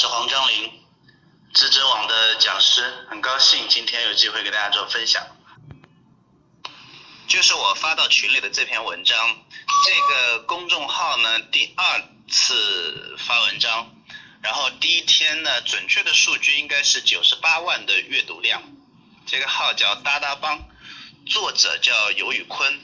是黄章林，知知网的讲师，很高兴今天有机会给大家做分享。就是我发到群里的这篇文章，这个公众号呢第二次发文章，然后第一天呢准确的数据应该是九十八万的阅读量。这个号叫哒哒帮，作者叫尤宇坤，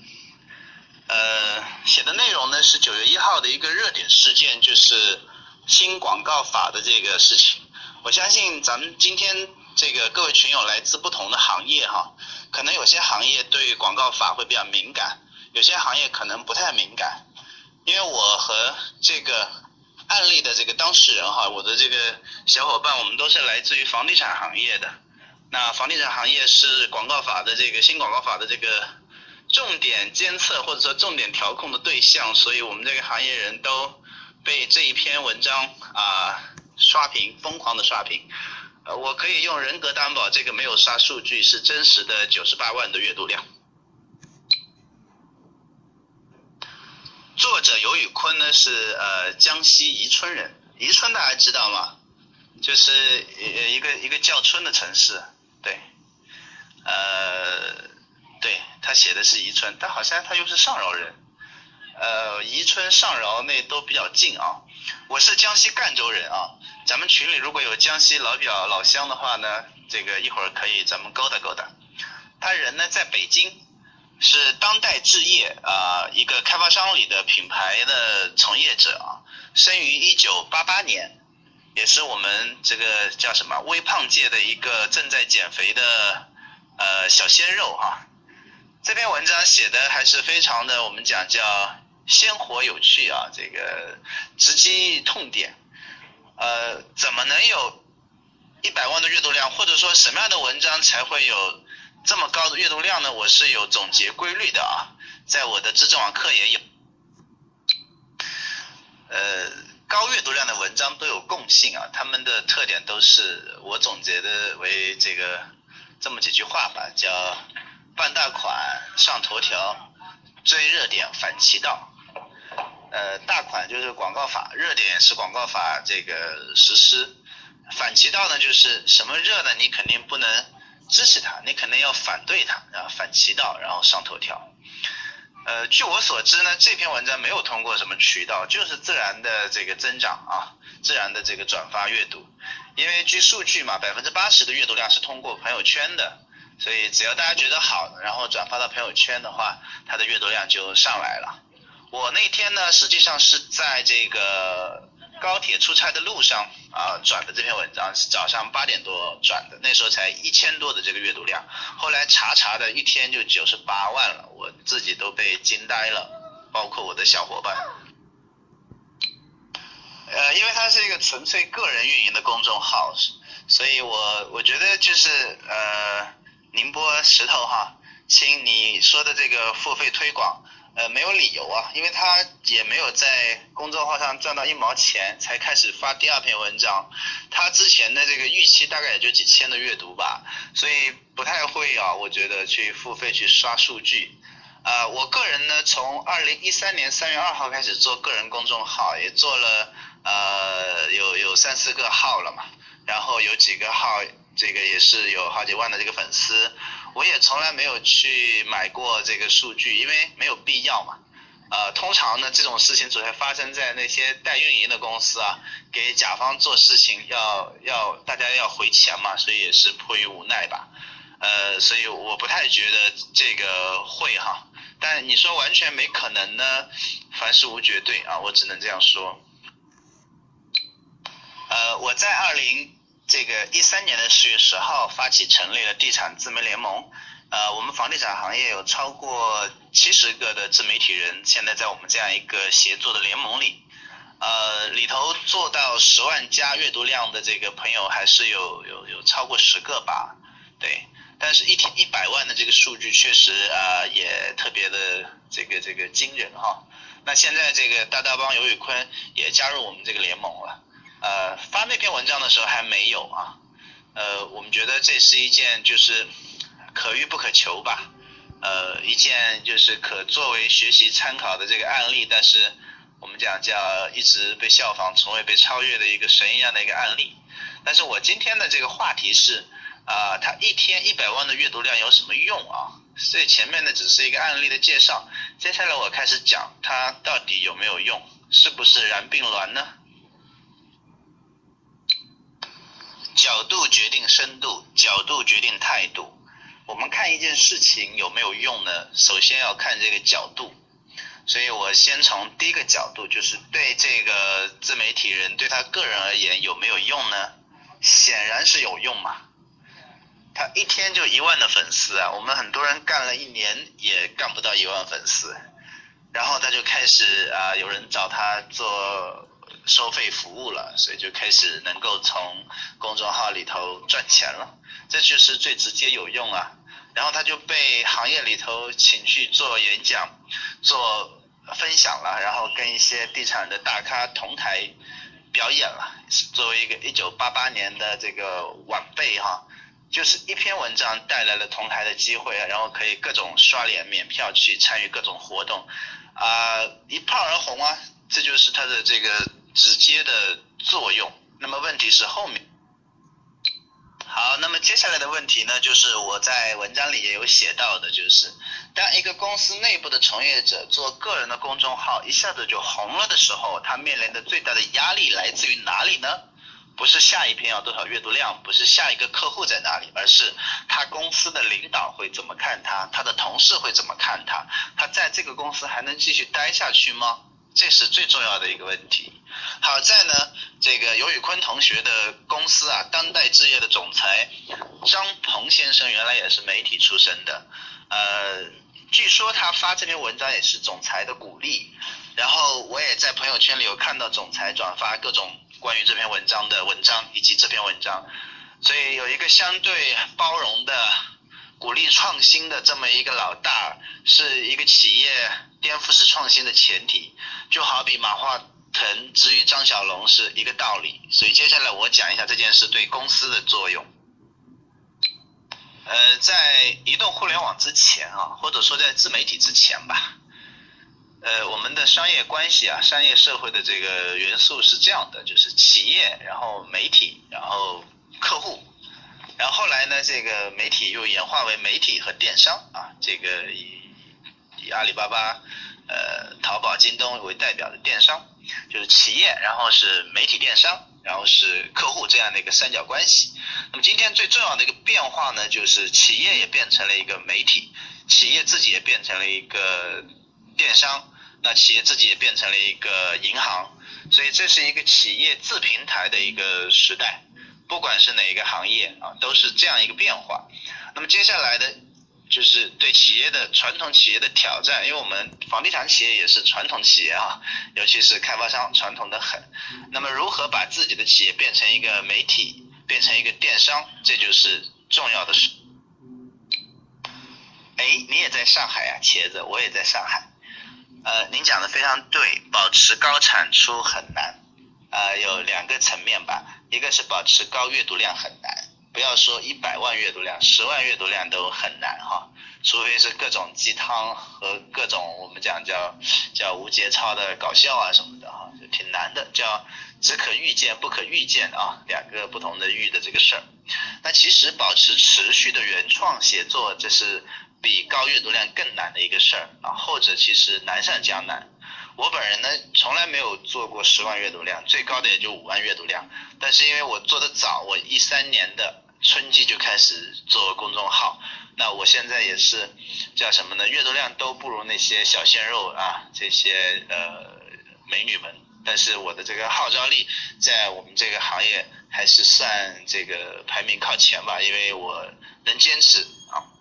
呃，写的内容呢是九月一号的一个热点事件，就是。新广告法的这个事情，我相信咱们今天这个各位群友来自不同的行业哈，可能有些行业对广告法会比较敏感，有些行业可能不太敏感。因为我和这个案例的这个当事人哈，我的这个小伙伴，我们都是来自于房地产行业的。那房地产行业是广告法的这个新广告法的这个重点监测或者说重点调控的对象，所以我们这个行业人都。被这一篇文章啊刷屏，疯狂的刷屏，我可以用人格担保，这个没有刷数据，是真实的九十八万的阅读量。作者尤宇坤呢是呃江西宜春人，宜春大家知道吗？就是呃一个一个叫春的城市，对，呃，对他写的是宜春，但好像他又是上饶人。呃，宜春、上饶那都比较近啊。我是江西赣州人啊。咱们群里如果有江西老表老乡的话呢，这个一会儿可以咱们勾搭勾搭。他人呢在北京，是当代置业啊一个开发商里的品牌的从业者啊。生于一九八八年，也是我们这个叫什么微胖界的一个正在减肥的呃小鲜肉哈。这篇文章写的还是非常的，我们讲叫。鲜活有趣啊，这个直击痛点。呃，怎么能有一百万的阅读量，或者说什么样的文章才会有这么高的阅读量呢？我是有总结规律的啊，在我的知识网课也有。呃，高阅读量的文章都有共性啊，他们的特点都是我总结的为这个这么几句话吧，叫办大款上头条，追热点反其道。呃，大款就是广告法，热点是广告法这个实施，反其道呢就是什么热呢？你肯定不能支持它，你肯定要反对它，然后反其道，然后上头条。呃，据我所知呢，这篇文章没有通过什么渠道，就是自然的这个增长啊，自然的这个转发阅读。因为据数据嘛，百分之八十的阅读量是通过朋友圈的，所以只要大家觉得好，然后转发到朋友圈的话，它的阅读量就上来了。我那天呢，实际上是在这个高铁出差的路上啊转的这篇文章，是早上八点多转的，那时候才一千多的这个阅读量，后来查查的一天就九十八万了，我自己都被惊呆了，包括我的小伙伴。呃，因为它是一个纯粹个人运营的公众号，所以我我觉得就是呃，宁波石头哈，亲你说的这个付费推广。呃，没有理由啊，因为他也没有在公众号上赚到一毛钱，才开始发第二篇文章。他之前的这个预期大概也就几千的阅读吧，所以不太会啊，我觉得去付费去刷数据。啊，我个人呢，从二零一三年三月二号开始做个人公众号，也做了呃有有三四个号了嘛，然后有几个号这个也是有好几万的这个粉丝。我也从来没有去买过这个数据，因为没有必要嘛。呃，通常呢，这种事情只会发生在那些代运营的公司啊，给甲方做事情要要大家要回钱嘛，所以也是迫于无奈吧。呃，所以我不太觉得这个会哈，但你说完全没可能呢，凡事无绝对啊，我只能这样说。呃，我在二零。这个一三年的十月十号发起成立了地产自媒联盟，呃，我们房地产行业有超过七十个的自媒体人，现在在我们这样一个协作的联盟里，呃，里头做到十万加阅读量的这个朋友还是有有有超过十个吧，对，但是一天一百万的这个数据确实啊也特别的这个这个惊人哈，那现在这个大大帮尤宇坤也加入我们这个联盟了。呃，发那篇文章的时候还没有啊，呃，我们觉得这是一件就是可遇不可求吧，呃，一件就是可作为学习参考的这个案例，但是我们讲叫一直被效仿，从未被超越的一个神一样的一个案例。但是我今天的这个话题是，啊，他一天一百万的阅读量有什么用啊？所以前面呢只是一个案例的介绍，接下来我开始讲它到底有没有用，是不是然并卵呢？角度决定深度，角度决定态度。我们看一件事情有没有用呢？首先要看这个角度。所以我先从第一个角度，就是对这个自媒体人对他个人而言有没有用呢？显然是有用嘛。他一天就一万的粉丝啊，我们很多人干了一年也干不到一万粉丝，然后他就开始啊，有人找他做收费服务了，所以就开始能够从公众号里头赚钱了，这就是最直接有用啊。然后他就被行业里头请去做演讲、做分享了，然后跟一些地产的大咖同台表演了。作为一个一九八八年的这个晚辈哈。就是一篇文章带来了同台的机会，然后可以各种刷脸、免票去参与各种活动，啊，一炮而红啊，这就是他的这个直接的作用。那么问题是后面，好，那么接下来的问题呢，就是我在文章里也有写到的，就是当一个公司内部的从业者做个人的公众号一下子就红了的时候，他面临的最大的压力来自于哪里呢？不是下一篇要多少阅读量，不是下一个客户在哪里，而是他公司的领导会怎么看他，他的同事会怎么看他，他在这个公司还能继续待下去吗？这是最重要的一个问题。好在呢，这个尤宇坤同学的公司啊，当代置业的总裁张鹏先生原来也是媒体出身的，呃，据说他发这篇文章也是总裁的鼓励，然后我也在朋友圈里有看到总裁转发各种。关于这篇文章的文章以及这篇文章，所以有一个相对包容的、鼓励创新的这么一个老大，是一个企业颠覆式创新的前提，就好比马化腾至于张小龙是一个道理。所以接下来我讲一下这件事对公司的作用。呃，在移动互联网之前啊，或者说在自媒体之前吧。呃，我们的商业关系啊，商业社会的这个元素是这样的，就是企业，然后媒体，然后客户，然后后来呢，这个媒体又演化为媒体和电商啊，这个以以阿里巴巴、呃淘宝、京东为代表的电商，就是企业，然后是媒体电商，然后是客户这样的一个三角关系。那么今天最重要的一个变化呢，就是企业也变成了一个媒体，企业自己也变成了一个。电商，那企业自己也变成了一个银行，所以这是一个企业自平台的一个时代，不管是哪一个行业啊，都是这样一个变化。那么接下来的，就是对企业的传统企业的挑战，因为我们房地产企业也是传统企业啊，尤其是开发商传统的很。那么如何把自己的企业变成一个媒体，变成一个电商，这就是重要的事。哎，你也在上海啊，茄子，我也在上海。呃，您讲的非常对，保持高产出很难，呃，有两个层面吧，一个是保持高阅读量很难，不要说一百万阅读量，十万阅读量都很难哈，除非是各种鸡汤和各种我们讲叫叫无节操的搞笑啊什么的哈，就挺难的，叫只可预见不可预见啊，两个不同的预的这个事儿，那其实保持持续的原创写作，这是。比高阅读量更难的一个事儿啊，后者其实难上加难。我本人呢，从来没有做过十万阅读量，最高的也就五万阅读量。但是因为我做的早，我一三年的春季就开始做公众号，那我现在也是叫什么呢？阅读量都不如那些小鲜肉啊，这些呃美女们。但是我的这个号召力在我们这个行业还是算这个排名靠前吧，因为我能坚持啊。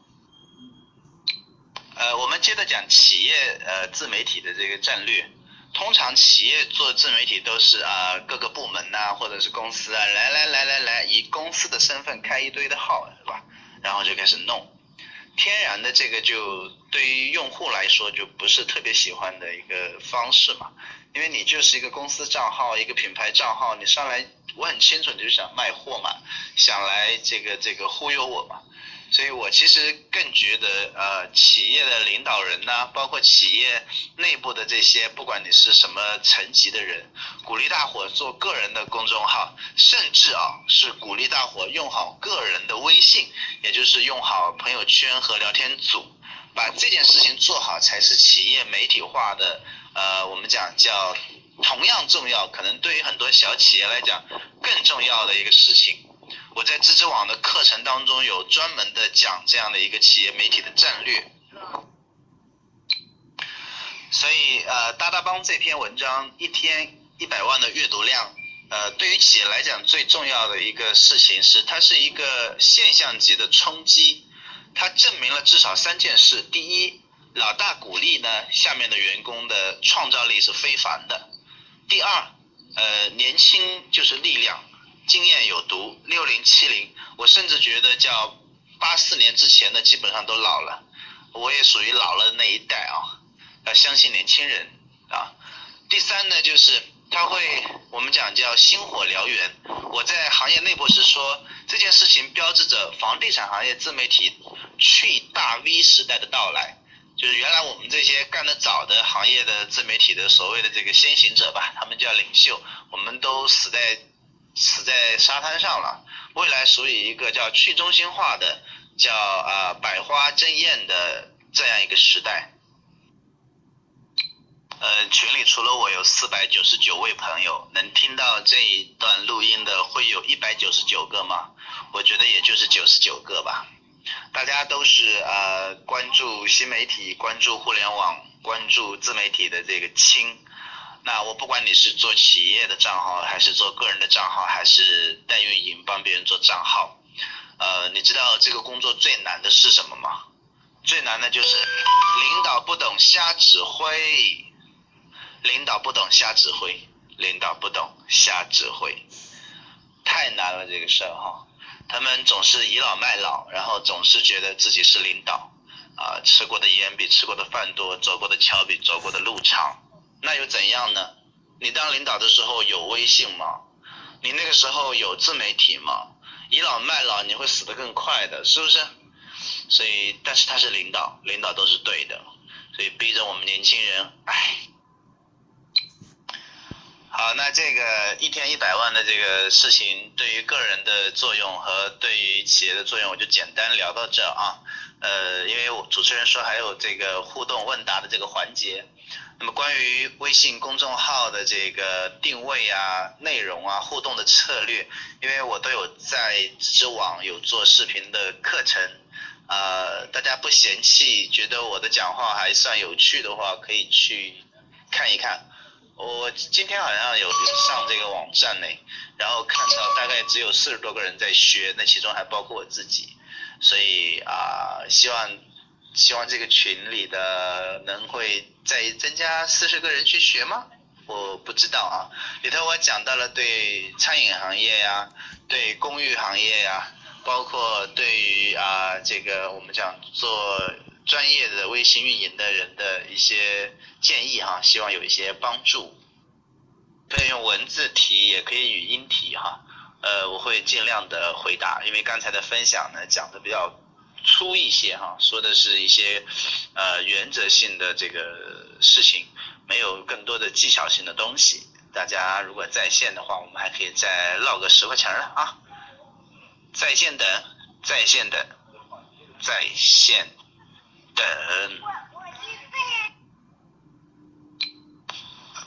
呃，我们接着讲企业呃自媒体的这个战略。通常企业做自媒体都是啊各个部门呐，或者是公司啊，来来来来来，以公司的身份开一堆的号，是吧？然后就开始弄。天然的这个就对于用户来说就不是特别喜欢的一个方式嘛，因为你就是一个公司账号，一个品牌账号，你上来我很清楚你就想卖货嘛，想来这个这个忽悠我嘛。所以我其实更觉得，呃，企业的领导人呢，包括企业内部的这些，不管你是什么层级的人，鼓励大伙做个人的公众号，甚至啊，是鼓励大伙用好个人的微信，也就是用好朋友圈和聊天组，把这件事情做好，才是企业媒体化的，呃，我们讲叫同样重要，可能对于很多小企业来讲更重要的一个事情。我在知知网的课程当中有专门的讲这样的一个企业媒体的战略，所以呃，大大帮这篇文章一天一百万的阅读量，呃，对于企业来讲最重要的一个事情是，它是一个现象级的冲击，它证明了至少三件事：第一，老大鼓励呢，下面的员工的创造力是非凡的；第二，呃，年轻就是力量。经验有毒，六零七零，我甚至觉得叫八四年之前的基本上都老了，我也属于老了那一代啊，要相信年轻人啊。第三呢，就是他会我们讲叫星火燎原，我在行业内部是说这件事情标志着房地产行业自媒体去大 V 时代的到来，就是原来我们这些干得早的行业的自媒体的所谓的这个先行者吧，他们叫领袖，我们都死在。死在沙滩上了。未来属于一个叫去中心化的，叫啊百花争艳的这样一个时代。呃，群里除了我有四百九十九位朋友，能听到这一段录音的会有一百九十九个吗？我觉得也就是九十九个吧。大家都是呃关注新媒体、关注互联网、关注自媒体的这个亲。那我不管你是做企业的账号，还是做个人的账号，还是代运营帮别人做账号，呃，你知道这个工作最难的是什么吗？最难的就是领导不懂瞎指挥，领导不懂瞎指挥，领导不懂瞎指挥，太难了这个事儿哈。他们总是倚老卖老，然后总是觉得自己是领导，啊，吃过的盐比吃过的饭多，走过的桥比走过的路长。那又怎样呢？你当领导的时候有微信吗？你那个时候有自媒体吗？倚老卖老你会死得更快的，是不是？所以，但是他是领导，领导都是对的，所以逼着我们年轻人，唉。好，那这个一天一百万的这个事情，对于个人的作用和对于企业的作用，我就简单聊到这啊。呃，因为我主持人说还有这个互动问答的这个环节。那么关于微信公众号的这个定位啊、内容啊、互动的策略，因为我都有在知网有做视频的课程，呃，大家不嫌弃，觉得我的讲话还算有趣的话，可以去看一看。我今天好像有上这个网站呢，然后看到大概只有四十多个人在学，那其中还包括我自己，所以啊，希望。希望这个群里的能会再增加四十个人去学吗？我不知道啊。里头我讲到了对餐饮行业呀，对公寓行业呀，包括对于啊这个我们讲做专业的微信运营的人的一些建议哈，希望有一些帮助。可以用文字提，也可以语音提哈。呃，我会尽量的回答，因为刚才的分享呢讲的比较。粗一些哈，说的是一些呃原则性的这个事情，没有更多的技巧性的东西。大家如果在线的话，我们还可以再唠个十块钱了啊！在线等，在线等，在线等。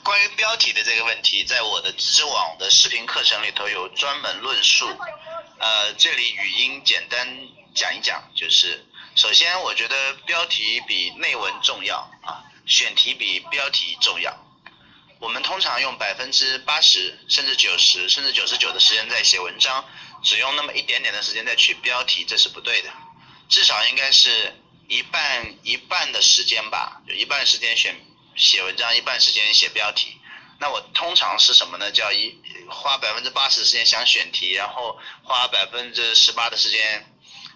关于标题的这个问题，在我的知网的视频课程里头有专门论述，呃，这里语音简单。讲一讲，就是首先，我觉得标题比内文重要啊，选题比标题重要。我们通常用百分之八十，甚至九十，甚至九十九的时间在写文章，只用那么一点点的时间在取标题，这是不对的。至少应该是一半一半的时间吧，有一半时间选写文章，一半时间写标题。那我通常是什么呢？叫一花百分之八十的时间想选题，然后花百分之十八的时间。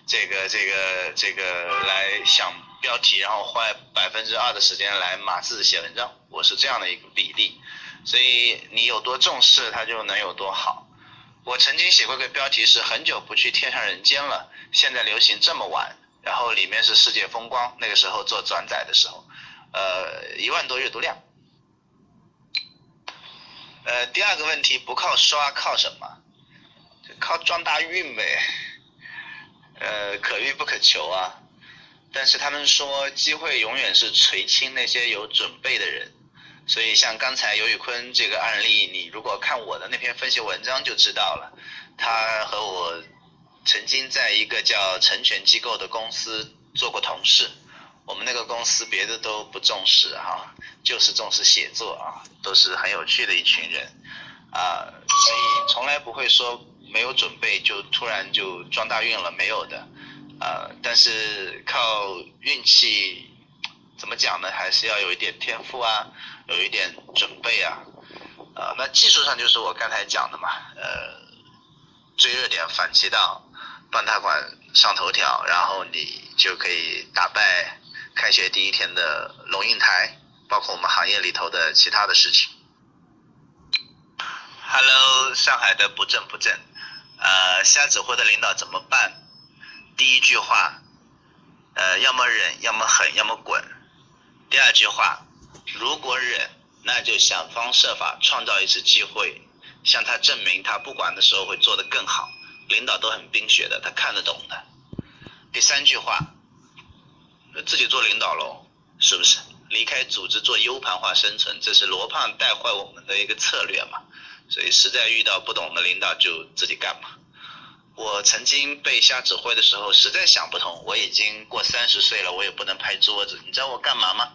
这个这个这个来想标题，然后花百分之二的时间来码字写文章，我是这样的一个比例，所以你有多重视，它就能有多好。我曾经写过个标题是很久不去天上人间了，现在流行这么晚，然后里面是世界风光，那个时候做转载的时候，呃，一万多阅读量。呃，第二个问题不靠刷靠什么？靠撞大运呗。呃，可遇不可求啊。但是他们说机会永远是垂青那些有准备的人。所以像刚才尤宇坤这个案例，你如果看我的那篇分析文章就知道了。他和我曾经在一个叫成全机构的公司做过同事。我们那个公司别的都不重视哈，就是重视写作啊，都是很有趣的一群人啊，所以从来不会说没有准备就突然就撞大运了，没有的啊。但是靠运气，怎么讲呢？还是要有一点天赋啊，有一点准备啊。啊，那技术上就是我刚才讲的嘛，呃，追热点反其道，帮他管上头条，然后你就可以打败。开学第一天的龙应台，包括我们行业里头的其他的事情。Hello，上海的不正不正，呃，瞎指挥的领导怎么办？第一句话，呃，要么忍，要么狠，要么滚。第二句话，如果忍，那就想方设法创造一次机会，向他证明他不管的时候会做得更好。领导都很冰雪的，他看得懂的。第三句话。自己做领导喽，是不是？离开组织做 U 盘化生存，这是罗胖带坏我们的一个策略嘛？所以实在遇到不懂的领导就自己干嘛。我曾经被瞎指挥的时候，实在想不通。我已经过三十岁了，我也不能拍桌子。你知道我干嘛吗？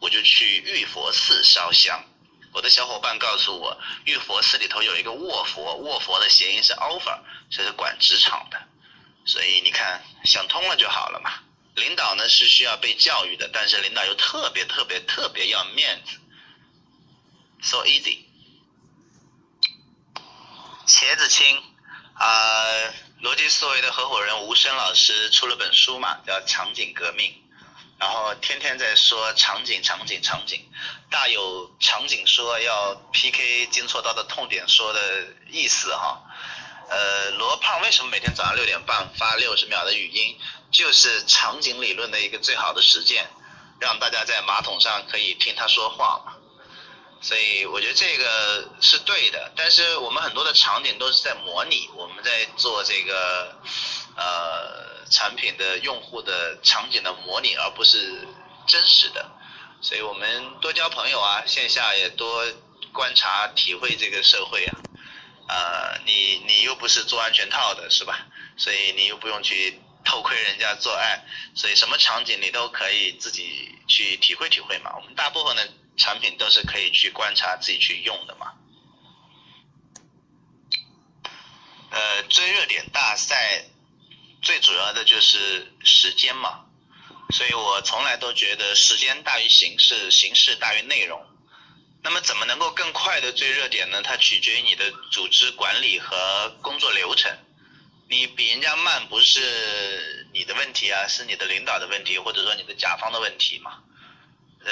我就去玉佛寺烧香。我的小伙伴告诉我，玉佛寺里头有一个卧佛，卧佛的谐音是 offer，这是管职场的。所以你看，想通了就好了嘛。领导呢是需要被教育的，但是领导又特别特别特别要面子，so easy。茄子青啊，逻辑思维的合伙人吴声老师出了本书嘛，叫《场景革命》，然后天天在说场景场景场景，大有场景说要 PK 金错刀的痛点说的意思哈。呃，罗胖为什么每天早上六点半发六十秒的语音？就是场景理论的一个最好的实践，让大家在马桶上可以听他说话。所以我觉得这个是对的，但是我们很多的场景都是在模拟，我们在做这个呃产品的用户的场景的模拟，而不是真实的。所以我们多交朋友啊，线下也多观察体会这个社会啊。呃，你你又不是做安全套的是吧？所以你又不用去。偷窥人家做爱，所以什么场景你都可以自己去体会体会嘛。我们大部分的产品都是可以去观察自己去用的嘛。呃，追热点大赛最主要的就是时间嘛，所以我从来都觉得时间大于形式，形式大于内容。那么怎么能够更快的追热点呢？它取决于你的组织管理和工作流程。你比人家慢不是你的问题啊，是你的领导的问题，或者说你的甲方的问题嘛。呃，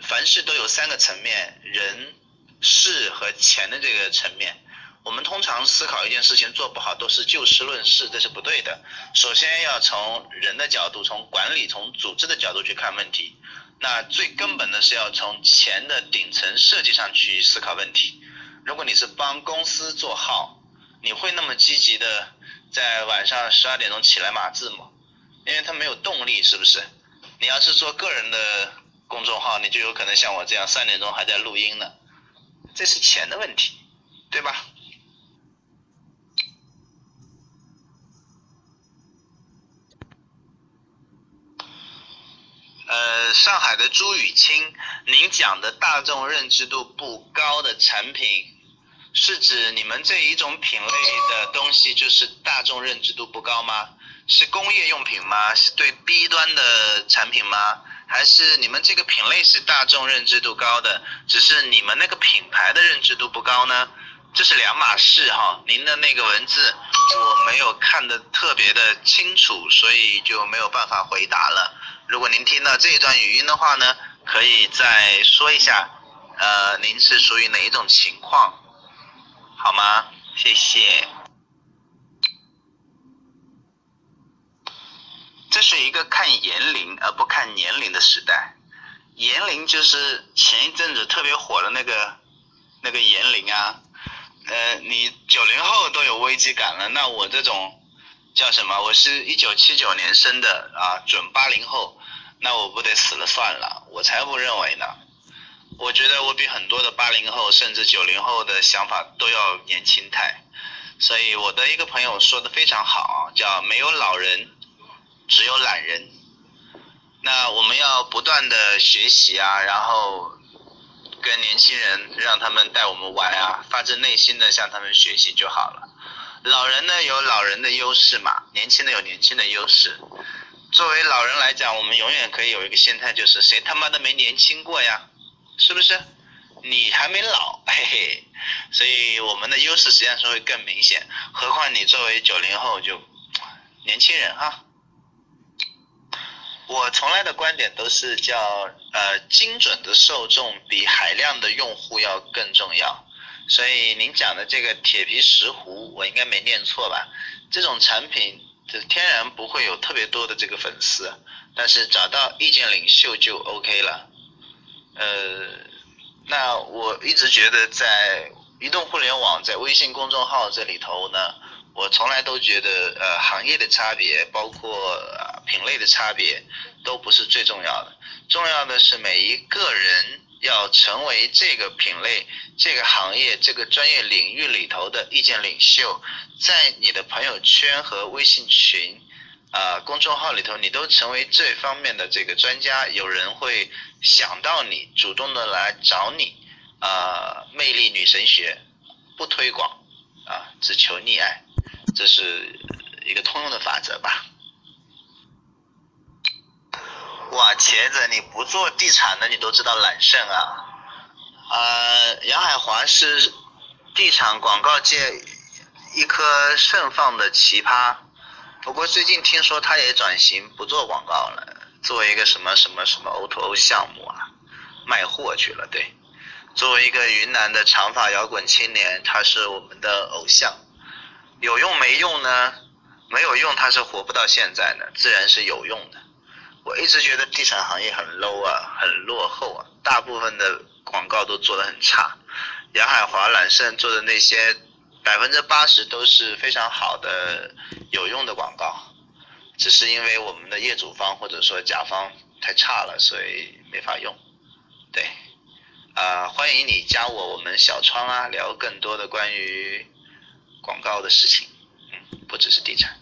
凡事都有三个层面，人、事和钱的这个层面。我们通常思考一件事情做不好，都是就事论事，这是不对的。首先要从人的角度，从管理、从组织的角度去看问题。那最根本的是要从钱的顶层设计上去思考问题。如果你是帮公司做号，你会那么积极的？在晚上十二点钟起来码字吗？因为他没有动力，是不是？你要是做个人的公众号，你就有可能像我这样三点钟还在录音呢。这是钱的问题，对吧？呃，上海的朱雨清，您讲的大众认知度不高的产品。是指你们这一种品类的东西就是大众认知度不高吗？是工业用品吗？是对 B 端的产品吗？还是你们这个品类是大众认知度高的，只是你们那个品牌的认知度不高呢？这是两码事哈。您的那个文字我没有看得特别的清楚，所以就没有办法回答了。如果您听到这一段语音的话呢，可以再说一下，呃，您是属于哪一种情况？好吗？谢谢。这是一个看年龄而不看年龄的时代，年龄就是前一阵子特别火的那个那个年龄啊，呃，你九零后都有危机感了，那我这种叫什么？我是一九七九年生的啊，准八零后，那我不得死了算了？我才不认为呢。我觉得我比很多的八零后甚至九零后的想法都要年轻态，所以我的一个朋友说的非常好，叫没有老人，只有懒人。那我们要不断的学习啊，然后跟年轻人让他们带我们玩啊，发自内心的向他们学习就好了。老人呢有老人的优势嘛，年轻的有年轻的优势。作为老人来讲，我们永远可以有一个心态，就是谁他妈的没年轻过呀？是不是？你还没老，嘿嘿，所以我们的优势实际上是会更明显。何况你作为九零后就年轻人哈。我从来的观点都是叫呃精准的受众比海量的用户要更重要。所以您讲的这个铁皮石斛，我应该没念错吧？这种产品就天然不会有特别多的这个粉丝，但是找到意见领袖就 OK 了。呃，那我一直觉得在移动互联网，在微信公众号这里头呢，我从来都觉得呃行业的差别，包括品类的差别，都不是最重要的，重要的是每一个人要成为这个品类、这个行业、这个专业领域里头的意见领袖，在你的朋友圈和微信群。啊，公众号里头你都成为这方面的这个专家，有人会想到你，主动的来找你，啊，魅力女神学不推广，啊，只求溺爱，这是一个通用的法则吧。哇，茄子，你不做地产的你都知道揽胜啊？呃，杨海华是地产广告界一颗盛放的奇葩。不过最近听说他也转型不做广告了，做一个什么什么什么 O2O 项目啊，卖货去了。对，作为一个云南的长发摇滚青年，他是我们的偶像。有用没用呢？没有用，他是活不到现在的，自然是有用的。我一直觉得地产行业很 low 啊，很落后啊，大部分的广告都做得很差。杨海华、揽胜做的那些。百分之八十都是非常好的有用的广告，只是因为我们的业主方或者说甲方太差了，所以没法用。对，啊，欢迎你加我，我们小窗啊，聊更多的关于广告的事情，嗯，不只是地产。